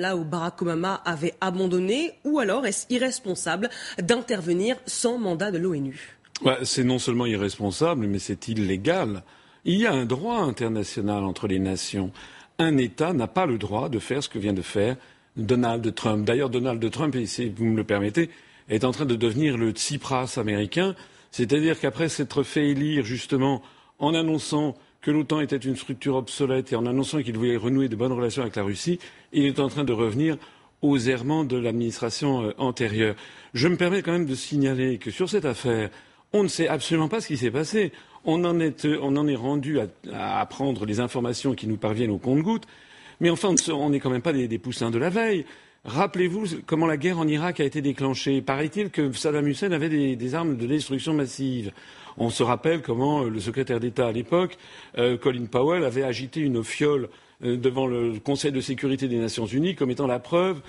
là où Barack Obama avait abandonné, ou alors est-ce irresponsable d'intervenir sans mandat de l'ONU? C'est non seulement irresponsable, mais c'est illégal. Il y a un droit international entre les nations. Un État n'a pas le droit de faire ce que vient de faire Donald Trump. D'ailleurs, Donald Trump, si vous me le permettez, est en train de devenir le Tsipras américain, c'est-à-dire qu'après s'être fait élire justement en annonçant que l'OTAN était une structure obsolète et en annonçant qu'il voulait renouer de bonnes relations avec la Russie, il est en train de revenir aux errements de l'administration euh, antérieure. Je me permets quand même de signaler que sur cette affaire, on ne sait absolument pas ce qui s'est passé. On en est, euh, rendu à, apprendre les informations qui nous parviennent au compte-gouttes. Mais enfin, on n'est quand même pas des, poussins de la veille. Rappelez-vous comment la guerre en Irak a été déclenchée. Paraît-il que Saddam Hussein avait des armes de destruction massive. On se rappelle comment euh, le secrétaire d'État à l'époque, euh, Colin Powell, avait agité une fiole euh, devant le Conseil de sécurité des Nations Unies comme étant la preuve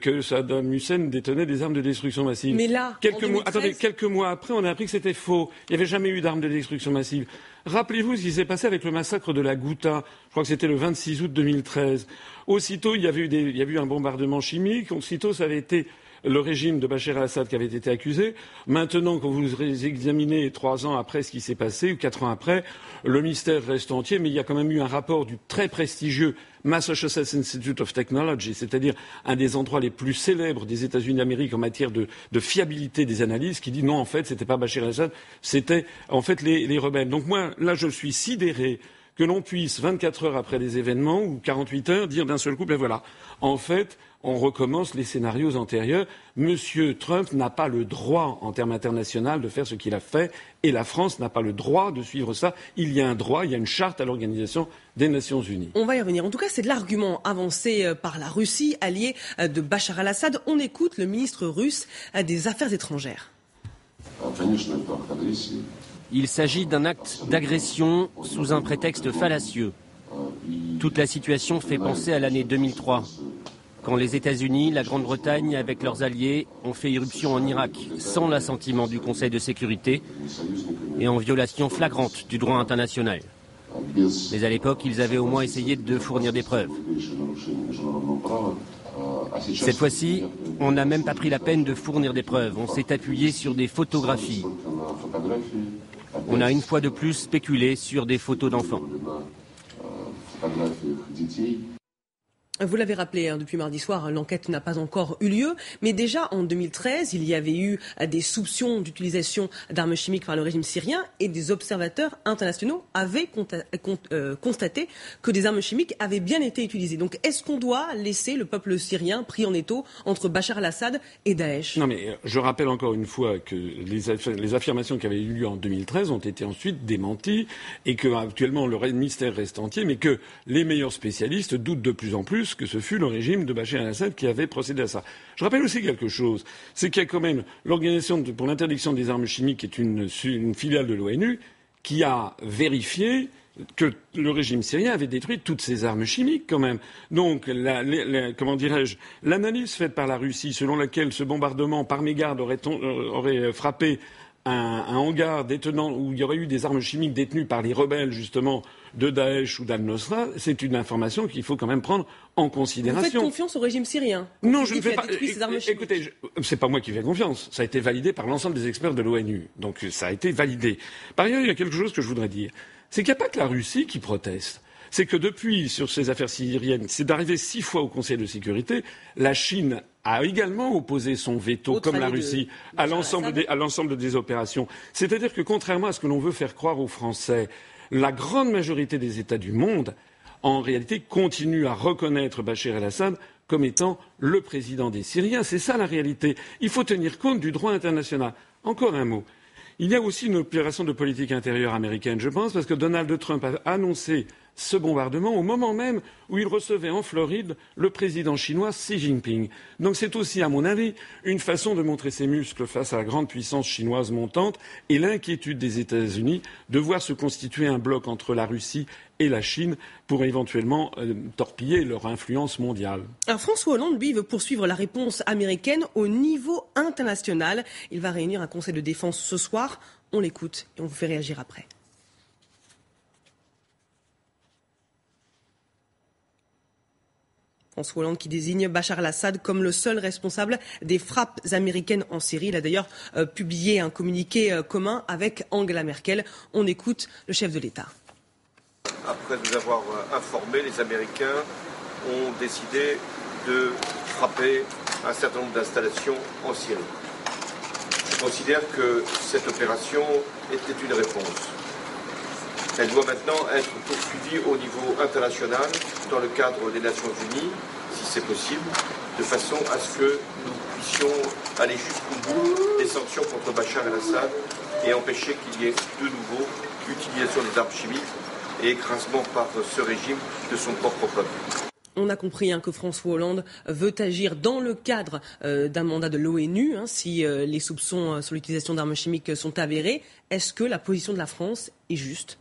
que Saddam Hussein détenait des armes de destruction massive. Mais là, quelques, mois, attendez, quelques mois après, on a appris que c'était faux. Il n'y avait jamais eu d'armes de destruction massive. Rappelez-vous ce qui s'est passé avec le massacre de la Ghouta. Je crois que c'était le 26 août 2013. Aussitôt, il y avait eu, il y avait eu un bombardement chimique. Aussitôt, ça avait été le régime de Bachar el-Assad qui avait été accusé. Maintenant, quand vous examinez trois ans après ce qui s'est passé, ou quatre ans après, le mystère reste entier, mais il y a quand même eu un rapport du très prestigieux Massachusetts Institute of Technology, c'est-à-dire un des endroits les plus célèbres des États-Unis d'Amérique en matière de, fiabilité des analyses, qui dit non, en fait, ce n'était pas Bachar el-Assad, c'était en fait les rebelles. Donc moi, là, je suis sidéré que l'on puisse, 24 heures après des événements ou 48 heures, dire d'un seul coup, ben voilà, en fait, on recommence les scénarios antérieurs. Monsieur Trump n'a pas le droit, en termes internationaux, de faire ce qu'il a fait, et la France n'a pas le droit de suivre ça. Il y a un droit, il y a une charte à l'Organisation des Nations Unies. On va y revenir. En tout cas, c'est de l'argument avancé euh, par la Russie, alliée euh, de Bachar al-Assad. On écoute le ministre russe euh, des Affaires étrangères. Il s'agit d'un acte d'agression sous un prétexte fallacieux. Toute la situation fait penser à l'année 2003, quand les États-Unis, la Grande-Bretagne, avec leurs alliés, ont fait irruption en Irak sans l'assentiment du Conseil de sécurité et en violation flagrante du droit international. Mais à l'époque, ils avaient au moins essayé de fournir des preuves. Cette fois-ci, on n'a même pas pris la peine de fournir des preuves. On s'est appuyé sur des photographies. On a une fois de plus spéculé sur des photos d'enfants. Vous l'avez rappelé hein, depuis mardi soir, hein, l'enquête n'a pas encore eu lieu, mais déjà en 2013, il y avait eu euh, des soupçons d'utilisation d'armes chimiques par le régime syrien et des observateurs internationaux avaient euh, constaté que des armes chimiques avaient bien été utilisées. Donc est-ce qu'on doit laisser le peuple syrien pris en étau entre Bachar al-Assad et Daesh? Non mais euh, je rappelle encore une fois que les, affirmations qui avaient eu lieu en 2013 ont été ensuite démenties et que actuellement le mystère reste entier, mais que les meilleurs spécialistes doutent de plus en plus que ce fut le régime de Bachar el-Assad qui avait procédé à ça. Je rappelle aussi quelque chose, c'est qu'il y a quand même l'Organisation pour l'interdiction des armes chimiques, qui est une, filiale de l'ONU, qui a vérifié que le régime syrien avait détruit toutes ses armes chimiques quand même. Donc, comment dirais-je, l'analyse faite par la Russie selon laquelle ce bombardement par mégarde aurait, euh, aurait frappé un, hangar détenant où il y aurait eu des armes chimiques détenues par les rebelles justement de Daesh ou d'Al-Nosra, c'est une information qu'il faut quand même prendre en considération. Vous faites confiance au régime syrien Non, je ne fais pas. Écoutez, c'est pas moi qui fais confiance. Ça a été validé par l'ensemble des experts de l'ONU. Donc ça a été validé. Par ailleurs, il y a quelque chose que je voudrais dire. C'est qu'il n'y a pas que la Russie qui proteste c'est que depuis, sur ces affaires syriennes, c'est d'arriver six fois au Conseil de sécurité, la Chine a également opposé son veto, comme la Russie, à l'ensemble des, opérations. C'est-à-dire que contrairement à ce que l'on veut faire croire aux Français, la grande majorité des États du monde, en réalité, continuent à reconnaître Bachar el-Assad comme étant le président des Syriens. C'est ça la réalité. Il faut tenir compte du droit international. Encore un mot. Il y a aussi une opération de politique intérieure américaine, je pense, parce que Donald Trump a annoncé ce bombardement au moment même où il recevait en Floride le président chinois Xi Jinping. Donc c'est aussi, à mon avis, une façon de montrer ses muscles face à la grande puissance chinoise montante et l'inquiétude des États-Unis de voir se constituer un bloc entre la Russie et la Chine pour éventuellement euh, torpiller leur influence mondiale. Alors François Hollande, lui, veut poursuivre la réponse américaine au niveau international. Il va réunir un conseil de défense ce soir. On l'écoute et on vous fait réagir après. François Hollande qui désigne Bachar al-Assad comme le seul responsable des frappes américaines en Syrie. Il a d'ailleurs euh, publié un communiqué euh, commun avec Angela Merkel. On écoute le chef de l'État. Après nous avoir informé, les Américains ont décidé de frapper un certain nombre d'installations en Syrie. Je considère que cette opération était une réponse. Elle doit maintenant être poursuivie au niveau international dans le cadre des Nations Unies, si c'est possible, de façon à ce que nous puissions aller jusqu'au bout des sanctions contre Bachar el-Assad et empêcher qu'il y ait de nouveau utilisation des armes chimiques et écrasement par ce régime de son propre peuple. On a compris hein, que François Hollande veut agir dans le cadre euh, d'un mandat de l'ONU hein, si euh, les soupçons euh, sur l'utilisation d'armes chimiques sont avérés. Est-ce que la position de la France est juste?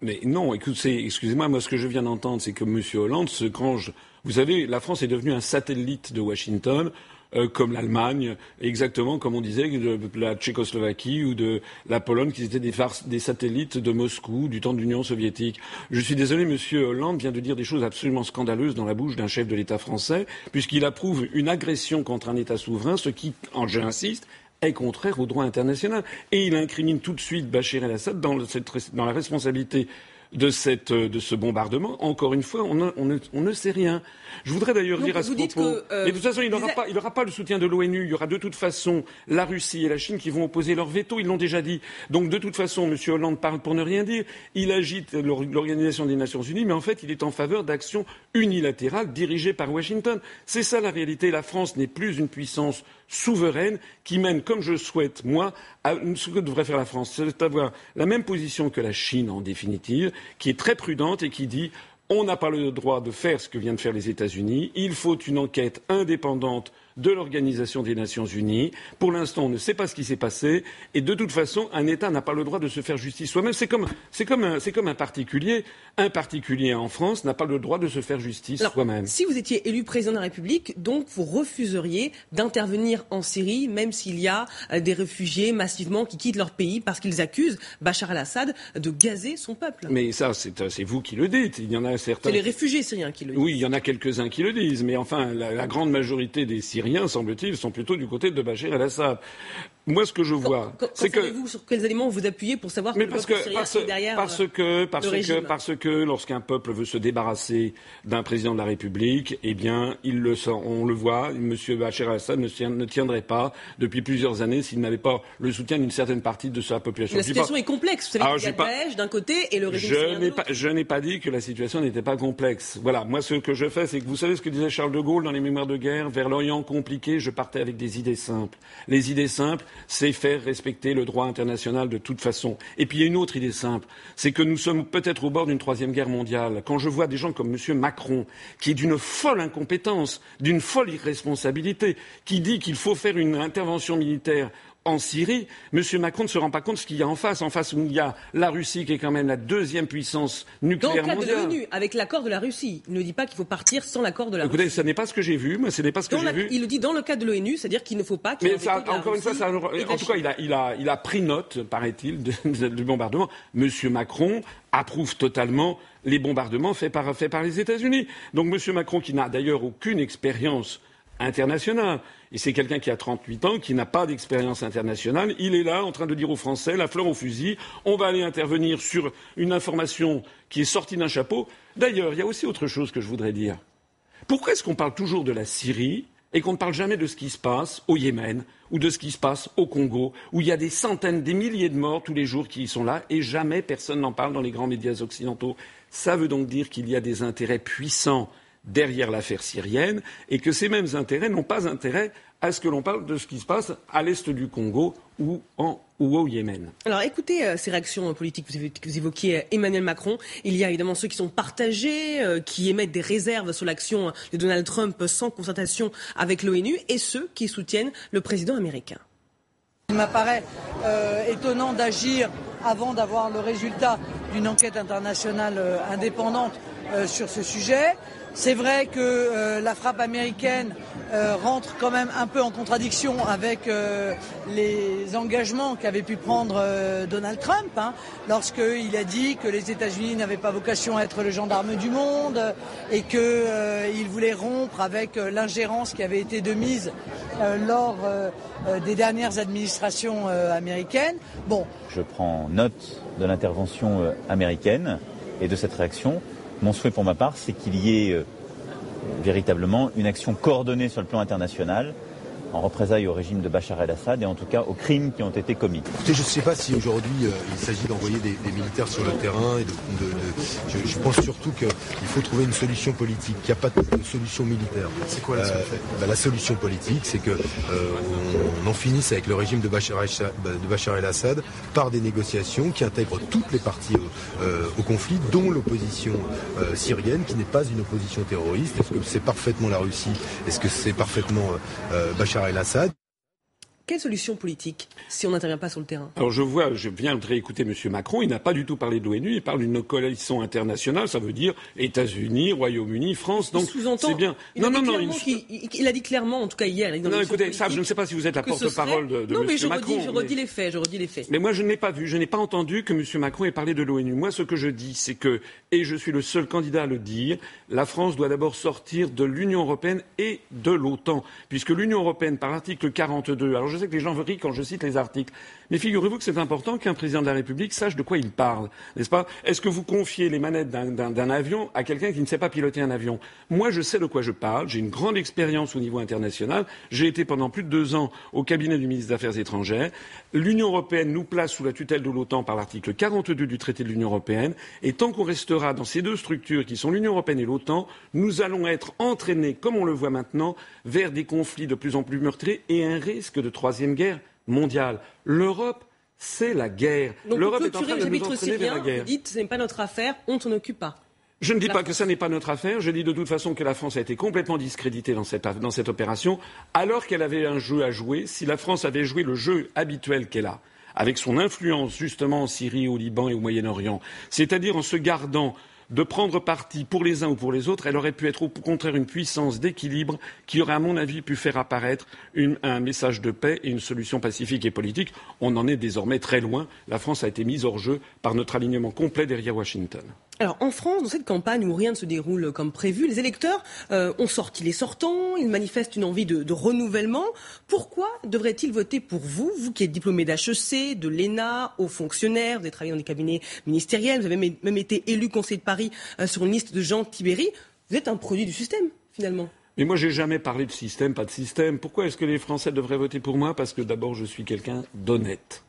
Mais non, écoutez, excusez-moi, moi ce que je viens d'entendre, c'est que M. Hollande se grange. Vous savez, la France est devenue un satellite de Washington. Euh, comme l'Allemagne, exactement comme on disait de la Tchécoslovaquie ou de la Pologne, qui étaient des, satellites de Moscou du temps de l'Union soviétique. Je suis désolé, Monsieur Hollande vient de dire des choses absolument scandaleuses dans la bouche d'un chef de l'État français, puisqu'il approuve une agression contre un État souverain, ce qui, en j'insiste, est contraire au droit international. Et il incrimine tout de suite Bachir el-Assad dans, dans la responsabilité de, cette, de ce bombardement. Encore une fois, on, on, ne, on ne, sait rien. Je voudrais d'ailleurs dire à ce propos. Que, euh, mais de toute façon, il n'aura pas, pas le soutien de l'ONU. Il y aura de toute façon la Russie et la Chine qui vont opposer leur veto. Ils l'ont déjà dit. Donc de toute façon, M. Hollande parle pour ne rien dire. Il agite l'Organisation des Nations Unies, mais en fait, il est en faveur d'actions unilatérales dirigées par Washington. C'est ça la réalité. La France n'est plus une puissance souveraine qui mène, comme je souhaite, moi, à ce que devrait faire la France, c'est avoir la même position que la Chine, en définitive, qui est très prudente et qui dit on n'a pas le droit de faire ce que viennent de faire les États-Unis, il faut une enquête indépendante de l'Organisation des Nations Unies. Pour l'instant, on ne sait pas ce qui s'est passé. Et de toute façon, un État n'a pas le droit de se faire justice soi-même. C'est comme, comme, un, comme un particulier. Un particulier en France n'a pas le droit de se faire justice soi-même. Si vous étiez élu président de la République, donc vous refuseriez d'intervenir en Syrie, même s'il y a euh, des réfugiés massivement qui quittent leur pays parce qu'ils accusent Bachar al-Assad de gazer son peuple. Mais ça, c'est euh, vous qui le dites. Il y en a certains. C'est les réfugiés syriens qui le disent. Oui, il y en a quelques-uns qui le disent. Mais enfin, la grande majorité des Syriens semble-t-il, sont plutôt du côté de Bachir el-Assad. Moi, ce que je vois, c'est que vous sur quels éléments vous appuyez pour savoir que parce que parce, est derrière parce euh, que parce que parce que lorsqu'un peuple veut se débarrasser d'un président de la République, eh bien, il le sent, on le voit. M. Bachir el-Assad ne, tiendrait pas depuis plusieurs années s'il n'avait pas le soutien d'une certaine partie de sa population. La situation est complexe. Vous savez qu'il y a Daesh d'un côté et le régime je n'ai pas, je n'ai pas dit que la situation n'était pas complexe. Voilà. Moi, ce que je fais, c'est que vous savez ce que disait Charles de Gaulle dans les Mémoires de guerre, vers l'Orient compliqué, je partais avec des idées simples. Les idées simples, c'est faire respecter le droit international de toute façon. Et puis il y a une autre idée simple, c'est que nous sommes peut-être au bord d'une troisième guerre mondiale. Quand je vois des gens comme M. Macron, qui est d'une folle incompétence, d'une folle irresponsabilité, qui dit qu'il faut faire une intervention militaire en Syrie, M. Macron ne se rend pas compte de ce qu'il y a en face. En face, où il y a la Russie, qui est quand même la deuxième puissance nucléaire mondiale. Dans le cadre de l'ONU, avec l'accord de la Russie. Il ne dit pas qu'il faut partir sans l'accord de la Écoutez, Russie. ce n'est pas ce que j'ai vu, mais ce n'est pas ce que j'ai vu. Il le dit dans le cadre de l'ONU, c'est-à-dire qu'il ne faut pas qu'il Mais ça, encore une fois, ça, en tout cas, il a, il, a, il a pris note, paraît-il, du bombardement. M. Macron approuve totalement les bombardements faits par, faits par les États-Unis. Donc M. Macron, qui n'a d'ailleurs aucune expérience internationale, et c'est quelqu'un qui a 38 ans, qui n'a pas d'expérience internationale. Il est là en train de dire aux Français, la fleur au fusil, on va aller intervenir sur une information qui est sortie d'un chapeau. D'ailleurs, il y a aussi autre chose que je voudrais dire. Pourquoi est-ce qu'on parle toujours de la Syrie et qu'on ne parle jamais de ce qui se passe au Yémen ou de ce qui se passe au Congo, où il y a des centaines, des milliers de morts tous les jours qui y sont là, et jamais personne n'en parle dans les grands médias occidentaux? Ça veut donc dire qu'il y a des intérêts puissants derrière l'affaire syrienne et que ces mêmes intérêts n'ont pas intérêt à ce que l'on parle de ce qui se passe à l'est du Congo ou, au Yémen. Alors écoutez euh, ces réactions politiques. Vous, évoquiez euh, Emmanuel Macron. Il y a évidemment ceux qui sont partagés, euh, qui émettent des réserves sur l'action de Donald Trump sans concertation avec l'ONU, et ceux qui soutiennent le président américain. Il m'apparaît étonnant d'agir avant d'avoir le résultat d'une enquête internationale indépendante sur ce sujet. C'est vrai que euh, la frappe américaine euh, rentre quand même un peu en contradiction avec euh, les engagements qu'avait pu prendre Donald Trump, hein, lorsqu'il a dit que les États-Unis n'avaient pas vocation à être le gendarme du monde et qu'il voulait rompre avec l'ingérence qui avait été de mise lors des dernières administrations américaines. Bon. Je prends note de l'intervention américaine et de cette réaction. Mon souhait pour ma part, c'est qu'il y ait euh, véritablement une action coordonnée sur le plan international en représailles au régime de Bachar el-Assad et en tout cas aux crimes qui ont été commis. je ne sais pas si aujourd'hui euh, il s'agit d'envoyer des, militaires sur le terrain. Et de, je, pense surtout qu'il faut trouver une solution politique. Il n'y a pas de solution militaire. C'est quoi la solution euh, bah, La solution politique, c'est que euh, on, en finisse avec le régime de Bachar, el-Assad par des négociations qui intègrent toutes les parties au, conflit, dont l'opposition syrienne, qui n'est pas une opposition terroriste. Est-ce que c'est parfaitement la Russie? Est-ce que c'est parfaitement Bachar el-Assad. Quelle solution politique si on n'intervient pas sur le terrain? Alors je vois, je viens de réécouter M. Macron, il n'a pas du tout parlé de l'ONU, il parle d'une coalition internationale, ça veut dire États-Unis, Royaume-Uni, France, donc c'est bien. Il non, non, non, il, a dit clairement, en tout cas hier. non, écoutez, ça, je ne sais pas si vous êtes la porte-parole de, de non, M. mais je Macron. Redis, je redis les faits, je redis les faits. Mais moi, je n'ai pas vu, je n'ai pas entendu que M. Macron ait parlé de l'ONU. Moi, ce que je dis, c'est que, et je suis le seul candidat à le dire, la France doit d'abord sortir de l'Union européenne et de l'OTAN, puisque l'Union européenne, par l'article 42, alors je sais que les gens rient quand je cite les articles. Mais figurez-vous que c'est important qu'un président de la République sache de quoi il parle, n'est-ce pas? Est-ce que vous confiez les manettes d'un avion à quelqu'un qui ne sait pas piloter un avion? Moi, je sais de quoi je parle. J'ai une grande expérience au niveau international. J'ai été pendant plus de deux ans au cabinet du ministre des Affaires étrangères. L'Union européenne nous place sous la tutelle de l'OTAN par l'article 42 du traité de l'Union européenne. Et tant qu'on restera dans ces deux structures qui sont l'Union européenne et l'OTAN, nous allons être entraînés, comme on le voit maintenant, vers des conflits de plus en plus meurtriers et un risque de troisième guerre mondiale. L'Europe, c'est la guerre. L'Europe est en train de nous entraîner vers la guerre. Vous dites, ce n'est pas notre affaire, on ne s'en occupe pas. Je ne dis pas que ce n'est pas notre affaire, je dis de toute façon que la France a été complètement discréditée dans cette, dans cette opération, alors qu'elle avait un jeu à jouer. Si la France avait joué le jeu habituel qu'elle a, avec son influence justement en Syrie, au Liban et au Moyen-Orient, c'est-à-dire en se gardant de prendre parti pour les uns ou pour les autres, elle aurait pu être au contraire une puissance d'équilibre qui aurait, à mon avis, pu faire apparaître un message de paix et une solution pacifique et politique. On en est désormais très loin. La France a été mise hors jeu par notre alignement complet derrière Washington. Alors en France, dans cette campagne où rien ne se déroule comme prévu, les électeurs euh, ont sorti les sortants, ils manifestent une envie de, renouvellement. Pourquoi devraient-ils voter pour vous, vous qui êtes diplômé d'HEC, de l'ENA, haut fonctionnaire, vous avez travaillé dans des cabinets ministériels, vous avez même été élu conseiller de Paris euh, sur une liste de Jean Tibéry. Vous êtes un produit du système, finalement. Mais moi, j'ai jamais parlé de système, pas de système. Pourquoi est-ce que les Français devraient voter pour moi? Parce que d'abord, je suis quelqu'un d'honnête.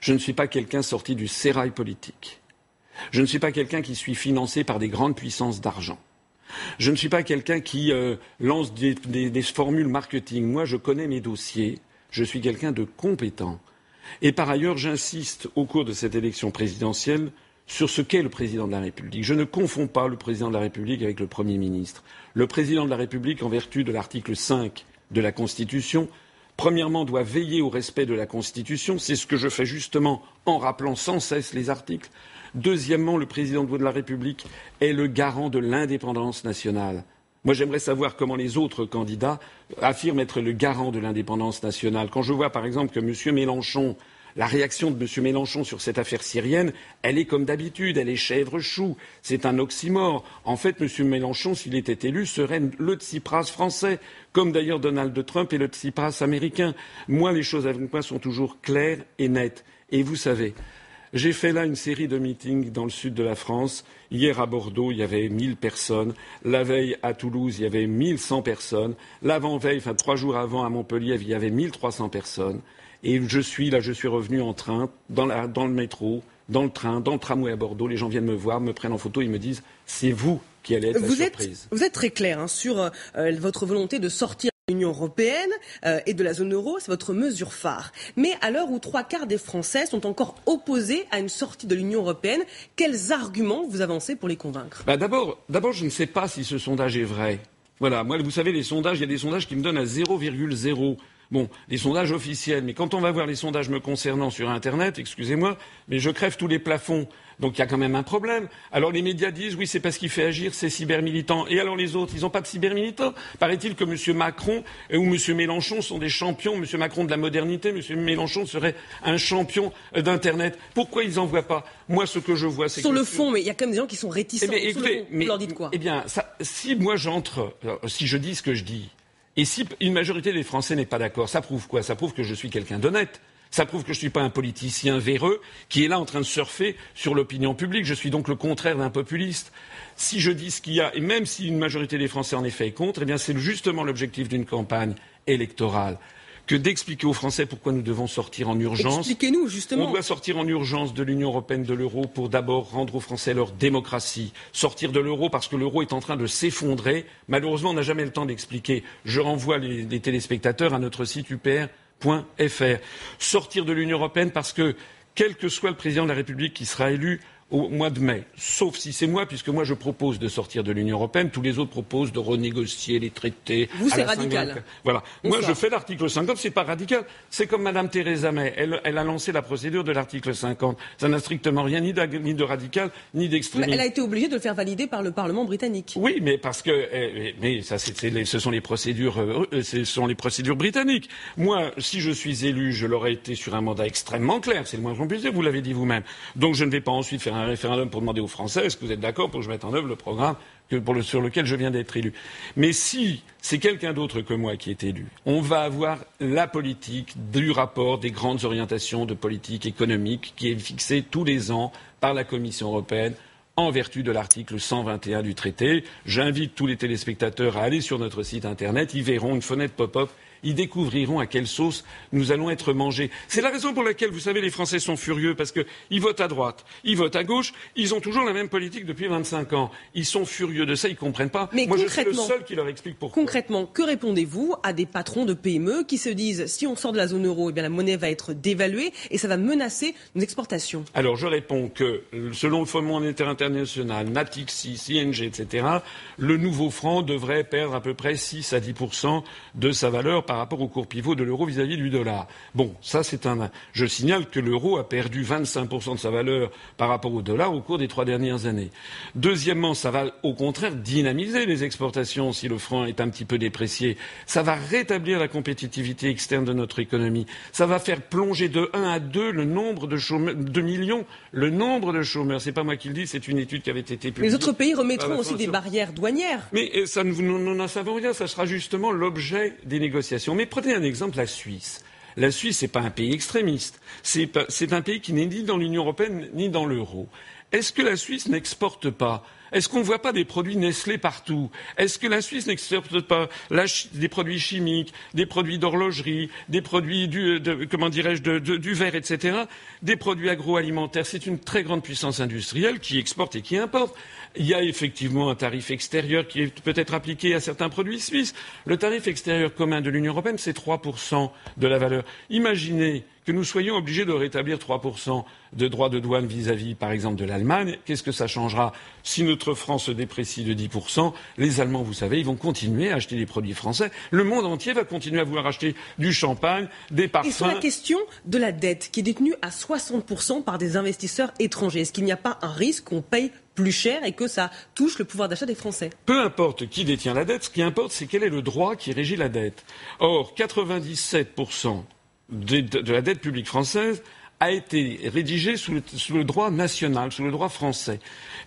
Je ne suis pas quelqu'un sorti du sérail politique. Je ne suis pas quelqu'un qui suis financé par des grandes puissances d'argent. Je ne suis pas quelqu'un qui euh, lance des, formules marketing. Moi, je connais mes dossiers. Je suis quelqu'un de compétent. Et par ailleurs, j'insiste au cours de cette élection présidentielle sur ce qu'est le président de la République. Je ne confonds pas le président de la République avec le Premier ministre. Le président de la République, en vertu de l'article 5 de la Constitution, premièrement, doit veiller au respect de la Constitution. C'est ce que je fais justement en rappelant sans cesse les articles. Deuxièmement, le président de la République est le garant de l'indépendance nationale. Moi, j'aimerais savoir comment les autres candidats affirment être le garant de l'indépendance nationale. Quand je vois, par exemple, que M. Mélenchon, la réaction de M. Mélenchon sur cette affaire syrienne, elle est comme d'habitude, elle est chèvre-chou. C'est un oxymore. En fait, M. Mélenchon, s'il était élu, serait le Tsipras français, comme d'ailleurs Donald Trump est le Tsipras américain. Moi, les choses avec moi sont toujours claires et nettes. Et vous savez, j'ai fait là une série de meetings dans le sud de la France. Hier à Bordeaux, il y avait 1000 personnes. La veille à Toulouse, il y avait 1100 personnes. L'avant-veille, enfin trois jours avant à Montpellier, il y avait 1300 personnes. Et je suis là, je suis revenu en train, dans, le métro, dans le train, dans le tramway à Bordeaux. Les gens viennent me voir, me prennent en photo, ils me disent c'est vous qui allez être la surprise. vous êtes très clair hein, sur euh, votre volonté de sortir l'Union européenne euh, et de la zone euro, c'est votre mesure phare. Mais à l'heure où trois quarts des Français sont encore opposés à une sortie de l'Union européenne, quels arguments vous avancez pour les convaincre? Bah D'abord, je ne sais pas si ce sondage est vrai. Voilà, moi, vous savez, les sondages, il y a des sondages qui me donnent à 0,0. Bon, les sondages officiels, mais quand on va voir les sondages me concernant sur Internet, excusez-moi, mais je crève tous les plafonds. Donc il y a quand même un problème. Alors les médias disent oui, c'est parce qu'il fait agir ces cybermilitants. Et alors les autres, ils n'ont pas de cybermilitants? Paraît-il que M. Macron ou M. Mélenchon sont des champions. M. Macron de la modernité, M. Mélenchon serait un champion d'Internet. Pourquoi ils n'en voient pas? Moi, ce que je vois, c'est sur le fond, mais il y a quand même des gens qui sont réticents. Eh sur le fond, mais, leur dites quoi? Eh bien, si moi j'entre, euh, si je dis ce que je dis, et si une majorité des Français n'est pas d'accord, ça prouve quoi? Ça prouve que je suis quelqu'un d'honnête. Ça prouve que je ne suis pas un politicien véreux qui est là en train de surfer sur l'opinion publique. Je suis donc le contraire d'un populiste. Si je dis ce qu'il y a, et même si une majorité des Français en effet est contre, eh bien c'est justement l'objectif d'une campagne électorale que d'expliquer aux Français pourquoi nous devons sortir en urgence. Expliquez-nous, justement. On doit sortir en urgence de l'Union européenne, de l'euro, pour d'abord rendre aux Français leur démocratie. Sortir de l'euro parce que l'euro est en train de s'effondrer. Malheureusement, on n'a jamais le temps d'expliquer. Je renvoie les, les téléspectateurs à notre site upr.fr. Sortir de l'Union européenne parce que, quel que soit le président de la République qui sera élu, au mois de mai, sauf si c'est moi, puisque moi je propose de sortir de l'Union européenne, tous les autres proposent de renégocier les traités. Vous, c'est radical. Voilà. Moi, je fais l'article 50, c'est pas radical. C'est comme Madame Theresa May. Elle, elle, a lancé la procédure de l'article 50. Ça n'a strictement rien ni, ni de radical, ni d'extrémiste. Elle a été obligée de le faire valider par le Parlement britannique. Oui, mais parce que, eh, mais ça, ce sont les procédures, euh, ce sont les procédures britanniques. Moi, si je suis élu, je l'aurais été sur un mandat extrêmement clair. C'est le moins qu'on puisse dire. Vous l'avez dit vous-même. Donc, je ne vais pas ensuite faire un référendum pour demander aux Français est-ce que vous êtes d'accord pour que je mette en œuvre le programme sur lequel je viens d'être élu? Mais si c'est quelqu'un d'autre que moi qui est élu, on va avoir la politique du rapport des grandes orientations de politique économique qui est fixée tous les ans par la Commission européenne en vertu de l'article 121 du traité. J'invite tous les téléspectateurs à aller sur notre site internet. Ils verront une fenêtre pop-up ils découvriront à quelle sauce nous allons être mangés. C'est la raison pour laquelle, vous savez, les Français sont furieux, parce qu'ils votent à droite, ils votent à gauche, ils ont toujours la même politique depuis 25 ans. Ils sont furieux de ça, ils ne comprennent pas. Mais Moi, je suis le seul qui leur explique pourquoi. Concrètement, que répondez-vous à des patrons de PME qui se disent, si on sort de la zone euro, eh bien, la monnaie va être dévaluée et ça va menacer nos exportations? Alors, je réponds que, selon le Fonds monétaire international, Natixi, ING, etc., le nouveau franc devrait perdre à peu près 6 à 10% de sa valeur par rapport au cours pivot de l'euro vis-à-vis du dollar. Bon, ça c'est un. Je signale que l'euro a perdu 25% de sa valeur par rapport au dollar au cours des trois dernières années. Deuxièmement, ça va au contraire dynamiser les exportations si le franc est un petit peu déprécié. Ça va rétablir la compétitivité externe de notre économie. Ça va faire plonger de 1 à 2 le nombre de chômeurs, millions, le nombre de chômeurs. C'est pas moi qui le dis, c'est une étude qui avait été publiée. Les autres pays remettront aussi des barrières douanières. Mais euh, ça, nous n'en savons rien. Ça sera justement l'objet des négociations. Mais prenez un exemple, la Suisse. La Suisse, n'est pas un pays extrémiste. C'est un pays qui n'est ni dans l'Union européenne ni dans l'euro. Est-ce que la Suisse n'exporte pas est-ce qu'on ne voit pas des produits Nestlé partout? Est-ce que la Suisse n'exporte pas des produits chimiques, des produits d'horlogerie, des produits du, comment dirais-je, du verre, etc., des produits agroalimentaires? C'est une très grande puissance industrielle qui exporte et qui importe. Il y a effectivement un tarif extérieur qui est peut-être appliqué à certains produits suisses. Le tarif extérieur commun de l'Union européenne, c'est 3% de la valeur. Imaginez que nous soyons obligés de rétablir 3% de droits de douane vis-à-vis, par exemple, de l'Allemagne. Qu'est-ce que ça changera notre franc se déprécie de 10% Les Allemands, vous savez, ils vont continuer à acheter des produits français. Le monde entier va continuer à vouloir acheter du champagne, des parfums. Et sur la question de la dette, qui est détenue à 60% par des investisseurs étrangers, est-ce qu'il n'y a pas un risque qu'on paye plus cher et que ça touche le pouvoir d'achat des Français? Peu importe qui détient la dette, ce qui importe, c'est quel est le droit qui régit la dette. Or, 97% de, la dette publique française a été rédigé sous le, droit national, sous le droit français.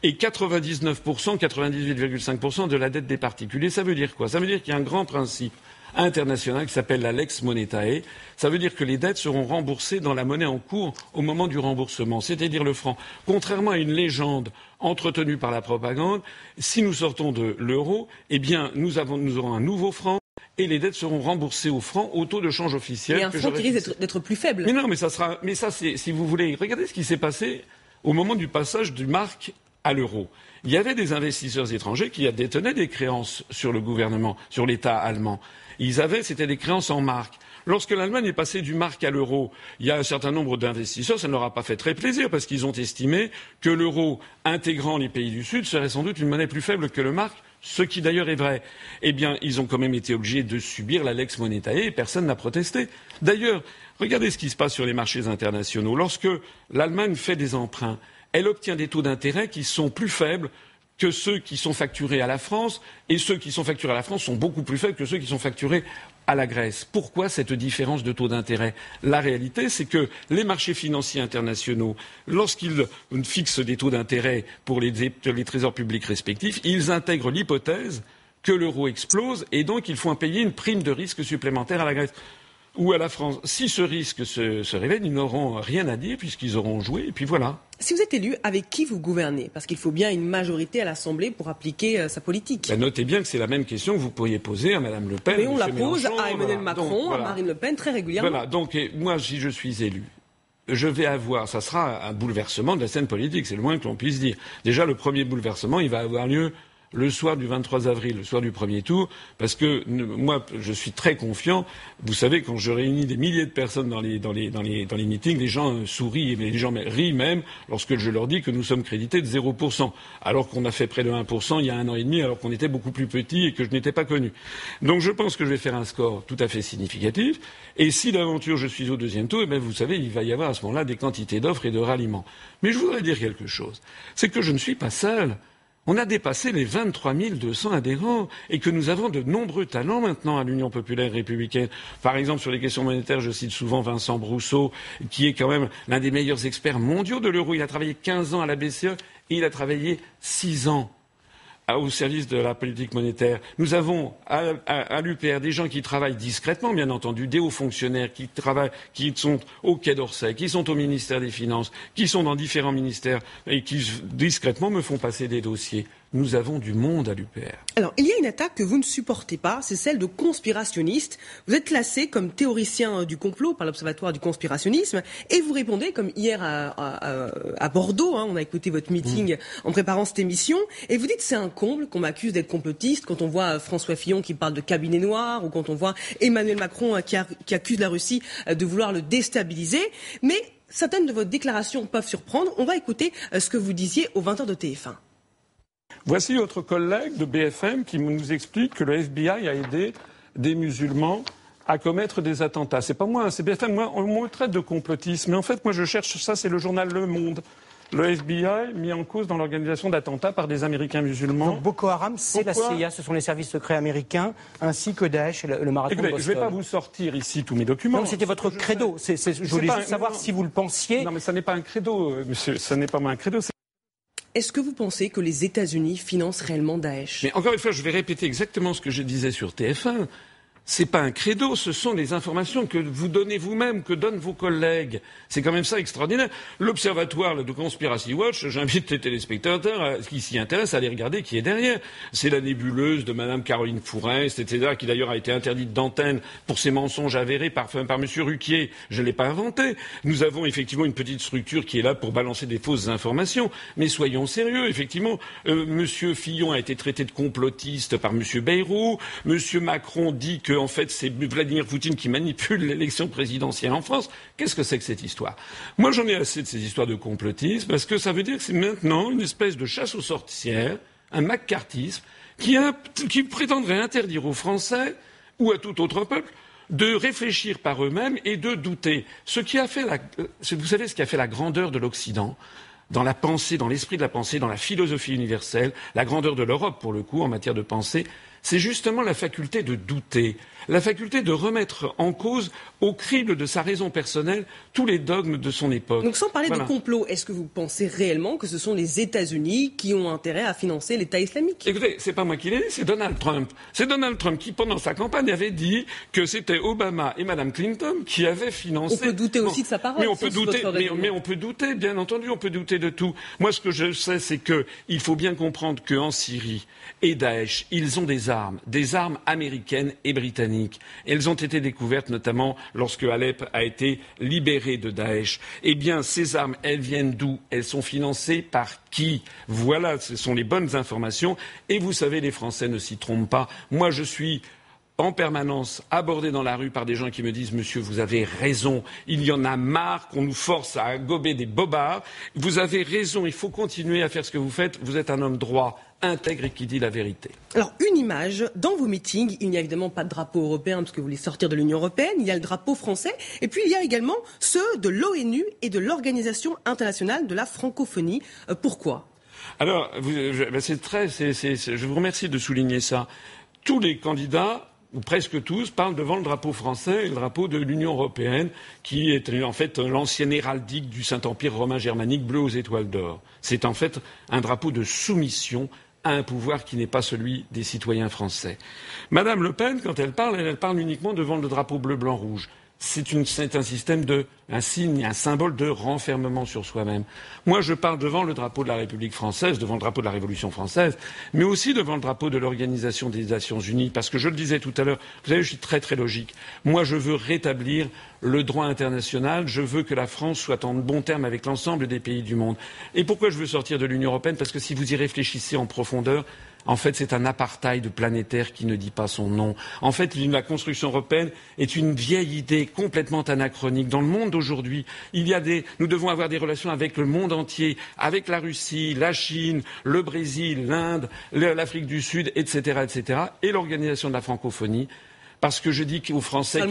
Et 99%, 98,5% de la dette des particuliers, ça veut dire quoi? Ça veut dire qu'il y a un grand principe international qui s'appelle la lex monetae. Ça veut dire que les dettes seront remboursées dans la monnaie en cours au moment du remboursement, c'est-à-dire le franc. Contrairement à une légende entretenue par la propagande, si nous sortons de l'euro, eh bien, nous, nous aurons un nouveau franc et les dettes seront remboursées au franc au taux de change officiel. Et un franc qui risque d'être plus faible. Mais non, mais ça sera. Mais ça, c'est si vous voulez. Regardez ce qui s'est passé au moment du passage du mark à l'euro il y avait des investisseurs étrangers qui détenaient des créances sur le gouvernement, sur l'État allemand. Ils avaient, c'était des créances en marque. Lorsque l'Allemagne est passée du marque à l'euro, il y a un certain nombre d'investisseurs, ça ne leur a pas fait très plaisir parce qu'ils ont estimé que l'euro intégrant les pays du Sud serait sans doute une monnaie plus faible que le marque ce qui d'ailleurs est vrai, eh bien, ils ont quand même été obligés de subir la lex monetae et personne n'a protesté. D'ailleurs, regardez ce qui se passe sur les marchés internationaux. Lorsque l'Allemagne fait des emprunts, elle obtient des taux d'intérêt qui sont plus faibles que ceux qui sont facturés à la France, et ceux qui sont facturés à la France sont beaucoup plus faibles que ceux qui sont facturés à la Grèce. Pourquoi cette différence de taux d'intérêt? La réalité, c'est que les marchés financiers internationaux, lorsqu'ils fixent des taux d'intérêt pour les, les, trésors publics respectifs, ils intègrent l'hypothèse que l'euro explose et donc il faut payer une prime de risque supplémentaire à la Grèce ou à la France. Si ce risque se, révèle, ils n'auront rien à dire puisqu'ils auront joué, et puis voilà. Si vous êtes élu, avec qui vous gouvernez? Parce qu'il faut bien une majorité à l'Assemblée pour appliquer euh, sa politique. Ben, notez bien que c'est la même question que vous pourriez poser à Mme Le Pen. Mais on la pose à Emmanuel Macron, à Marine Le Pen très régulièrement. Voilà, donc moi, si je suis élu, je vais avoir, ça sera un bouleversement de la scène politique, c'est le moins que l'on puisse dire. Déjà, le premier bouleversement, il va avoir lieu le soir du 23 avril, le soir du premier tour, parce que moi, je suis très confiant. Vous savez, quand je réunis des milliers de personnes dans les, dans les, dans les, dans les meetings, les gens euh, sourient et les gens rient même lorsque je leur dis que nous sommes crédités de 0%, alors qu'on a fait près de 1% il y a un an et demi, alors qu'on était beaucoup plus petit et que je n'étais pas connu. Donc je pense que je vais faire un score tout à fait significatif. Et si d'aventure je suis au deuxième tour, eh bien, vous savez, il va y avoir à ce moment-là des quantités d'offres et de ralliements. Mais je voudrais dire quelque chose. C'est que je ne suis pas seul on a dépassé les 23 200 adhérents et que nous avons de nombreux talents maintenant à l'Union populaire républicaine. Par exemple, sur les questions monétaires, je cite souvent Vincent Brousseau, qui est quand même l'un des meilleurs experts mondiaux de l'euro. Il a travaillé 15 ans à la BCE et il a travaillé 6 ans au service de la politique monétaire. Nous avons à, l'UPR des gens qui travaillent discrètement, bien entendu, des hauts fonctionnaires qui travaillent, qui sont au Quai d'Orsay, qui sont au ministère des Finances, qui sont dans différents ministères et qui discrètement me font passer des dossiers nous avons du monde à l'UPR. Alors, il y a une attaque que vous ne supportez pas, c'est celle de conspirationnistes. Vous êtes classé comme théoricien du complot par l'Observatoire du conspirationnisme et vous répondez, comme hier à, Bordeaux, hein, on a écouté votre meeting mmh. en préparant cette émission, et vous dites c'est un comble qu'on m'accuse d'être complotiste quand on voit euh, François Fillon qui parle de cabinet noir ou quand on voit Emmanuel Macron euh, qui, qui accuse la Russie euh, de vouloir le déstabiliser. Mais certaines de vos déclarations peuvent surprendre. On va écouter ce que vous disiez au 20h de TF1. Voici votre collègue de BFM qui nous explique que le FBI a aidé des musulmans à commettre des attentats. C'est pas moi, c'est BFM. Moi, on me traite de complotisme. Mais en fait, moi, je cherche ça, c'est le journal Le Monde. Le FBI mis en cause dans l'organisation d'attentats par des Américains musulmans. Donc Boko Haram, c'est la CIA, ce sont les services secrets américains, ainci que Daesh et le, marathon Écoutez, Je ne vais pas vous sortir ici tous mes documents. c'était votre credo. je voulais juste savoir si vous le pensiez. Non, mais ça n'est pas un credo, euh, monsieur. Ça n'est pas un credo. Est-ce que vous pensez que les États-Unis financent réellement Daesh? Mais encore une fois, je vais répéter exactement ce que je disais sur TF1 n'est pas un credo, ce sont les informations que vous donnez vous-même, que donnent vos collègues. C'est quand même ça extraordinaire. L'observatoire de Conspiracy Watch, j'invite les téléspectateurs qui s'y intéressent à aller regarder qui est derrière. C'est la nébuleuse de Madame Caroline Fourest, etc., qui d'ailleurs a été interdite d'antenne pour ses mensonges avérés par, par M. Ruquier. Je ne l'ai pas inventé. Nous avons effectivement une petite structure qui est là pour balancer des fausses informations. Mais soyons sérieux, effectivement. Euh, M. Fillon a été traité de complotiste par M. Bayrou. M. Macron dit que en fait, c'est Vladimir Poutine qui manipule l'élection présidentielle en France. Qu'est-ce que c'est que cette histoire? Moi, j'en ai assez de ces histoires de complotisme, parce que ça veut dire que c'est maintenant une espèce de chasse aux sorcières, un macartisme, qui, prétendrait interdire aux Français, ou à tout autre peuple, de réfléchir par eux-mêmes et de douter. Ce qui a fait la, vous savez ce qui a fait la grandeur de l'Occident? Dans la pensée, dans l'esprit de la pensée, dans la philosophie universelle, la grandeur de l'Europe pour le coup en matière de pensée, c'est justement la faculté de douter, la faculté de remettre en cause au crible de sa raison personnelle tous les dogmes de son époque. Donc sans parler de complot, est-ce que vous pensez réellement que ce sont les États-Unis qui ont intérêt à financer l'État islamique? Écoutez, c'est pas moi qui l'ai dit, c'est Donald Trump. C'est Donald Trump qui, pendant sa campagne, avait dit que c'était Obama et Mme Clinton qui avaient financé. On peut douter aussi de sa parole. Mais on peut douter, mais, on peut douter, bien entendu, on peut douter de tout. Moi, ce que je sais, c'est qu'il faut bien comprendre qu'en Syrie et Daesh, ils ont des armes, des armes américaines et britanniques. Elles ont été découvertes notamment lorsque Alep a été libéré de Daesh. Eh bien, ces armes, elles viennent d'où? Elles sont financées par qui? Voilà, ce sont les bonnes informations. Et vous savez, les Français ne s'y trompent pas. Moi, je suis en permanence abordé dans la rue par des gens qui me disent Monsieur, vous avez raison, il y en a marre qu'on nous force à gober des bobards. Vous avez raison, il faut continuer à faire ce que vous faites. Vous êtes un homme droit, intègre et qui dit la vérité. Alors, une image, dans vos meetings, il n'y a évidemment pas de drapeau européen parce que vous voulez sortir de l'Union européenne, il y a le drapeau français, et puis il y a également ceux de l'ONU et de l'Organisation internationale de la francophonie. Euh, pourquoi? Alors, ben, c'est très, je vous remercie de souligner ça. Tous les candidats ou presque tous, parlent devant le drapeau français et le drapeau de l'Union européenne, qui est en fait l'ancienne héraldique du Saint-Empire romain germanique bleu aux étoiles d'or. C'est en fait un drapeau de soumission à un pouvoir qui n'est pas celui des citoyens français. Madame Le Pen, quand elle parle, elle parle uniquement devant le drapeau bleu, blanc, rouge c'est un système de, un signe, un symbole de renfermement sur soi-même. Moi, je parle devant le drapeau de la République française, devant le drapeau de la Révolution française, mais aussi devant le drapeau de l'Organisation des Nations Unies, parce que je le disais tout à l'heure, vous savez, je suis très très logique. Moi, je veux rétablir le droit international, je veux que la France soit en bon terme avec l'ensemble des pays du monde. Et pourquoi je veux sortir de l'Union européenne? Parce que si vous y réfléchissez en profondeur, en fait, c'est un apartheid planétaire qui ne dit pas son nom. En fait, la construction européenne est une vieille idée complètement anachronique. Dans le monde d'aujourd'hui, il y a des, nous devons avoir des relations avec le monde entier, avec la Russie, la Chine, le Brésil, l'Inde, l'Afrique du Sud, etc., etc., et l'organisation de la francophonie. Parce que je dis aux Français,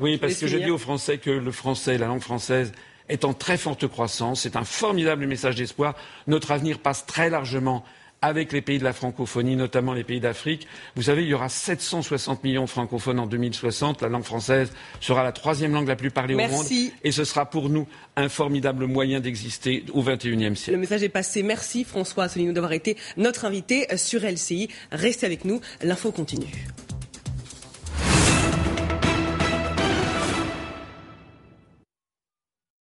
oui, parce que je dis aux Français que le français, la langue française, est en très forte croissance. C'est un formidable message d'espoir. Notre avenir passe très largement avec les pays de la francophonie, notamment les pays d'Afrique. Vous savez, il y aura 760 millions de francophones en 2060. La langue française sera la troisième langue la plus parlée au monde. Et ce sera pour nous un formidable moyen d'exister au XXIe siècle. Le message est passé. Merci François Asselineau d'avoir été notre invité sur LCI. Restez avec nous. L'info continue.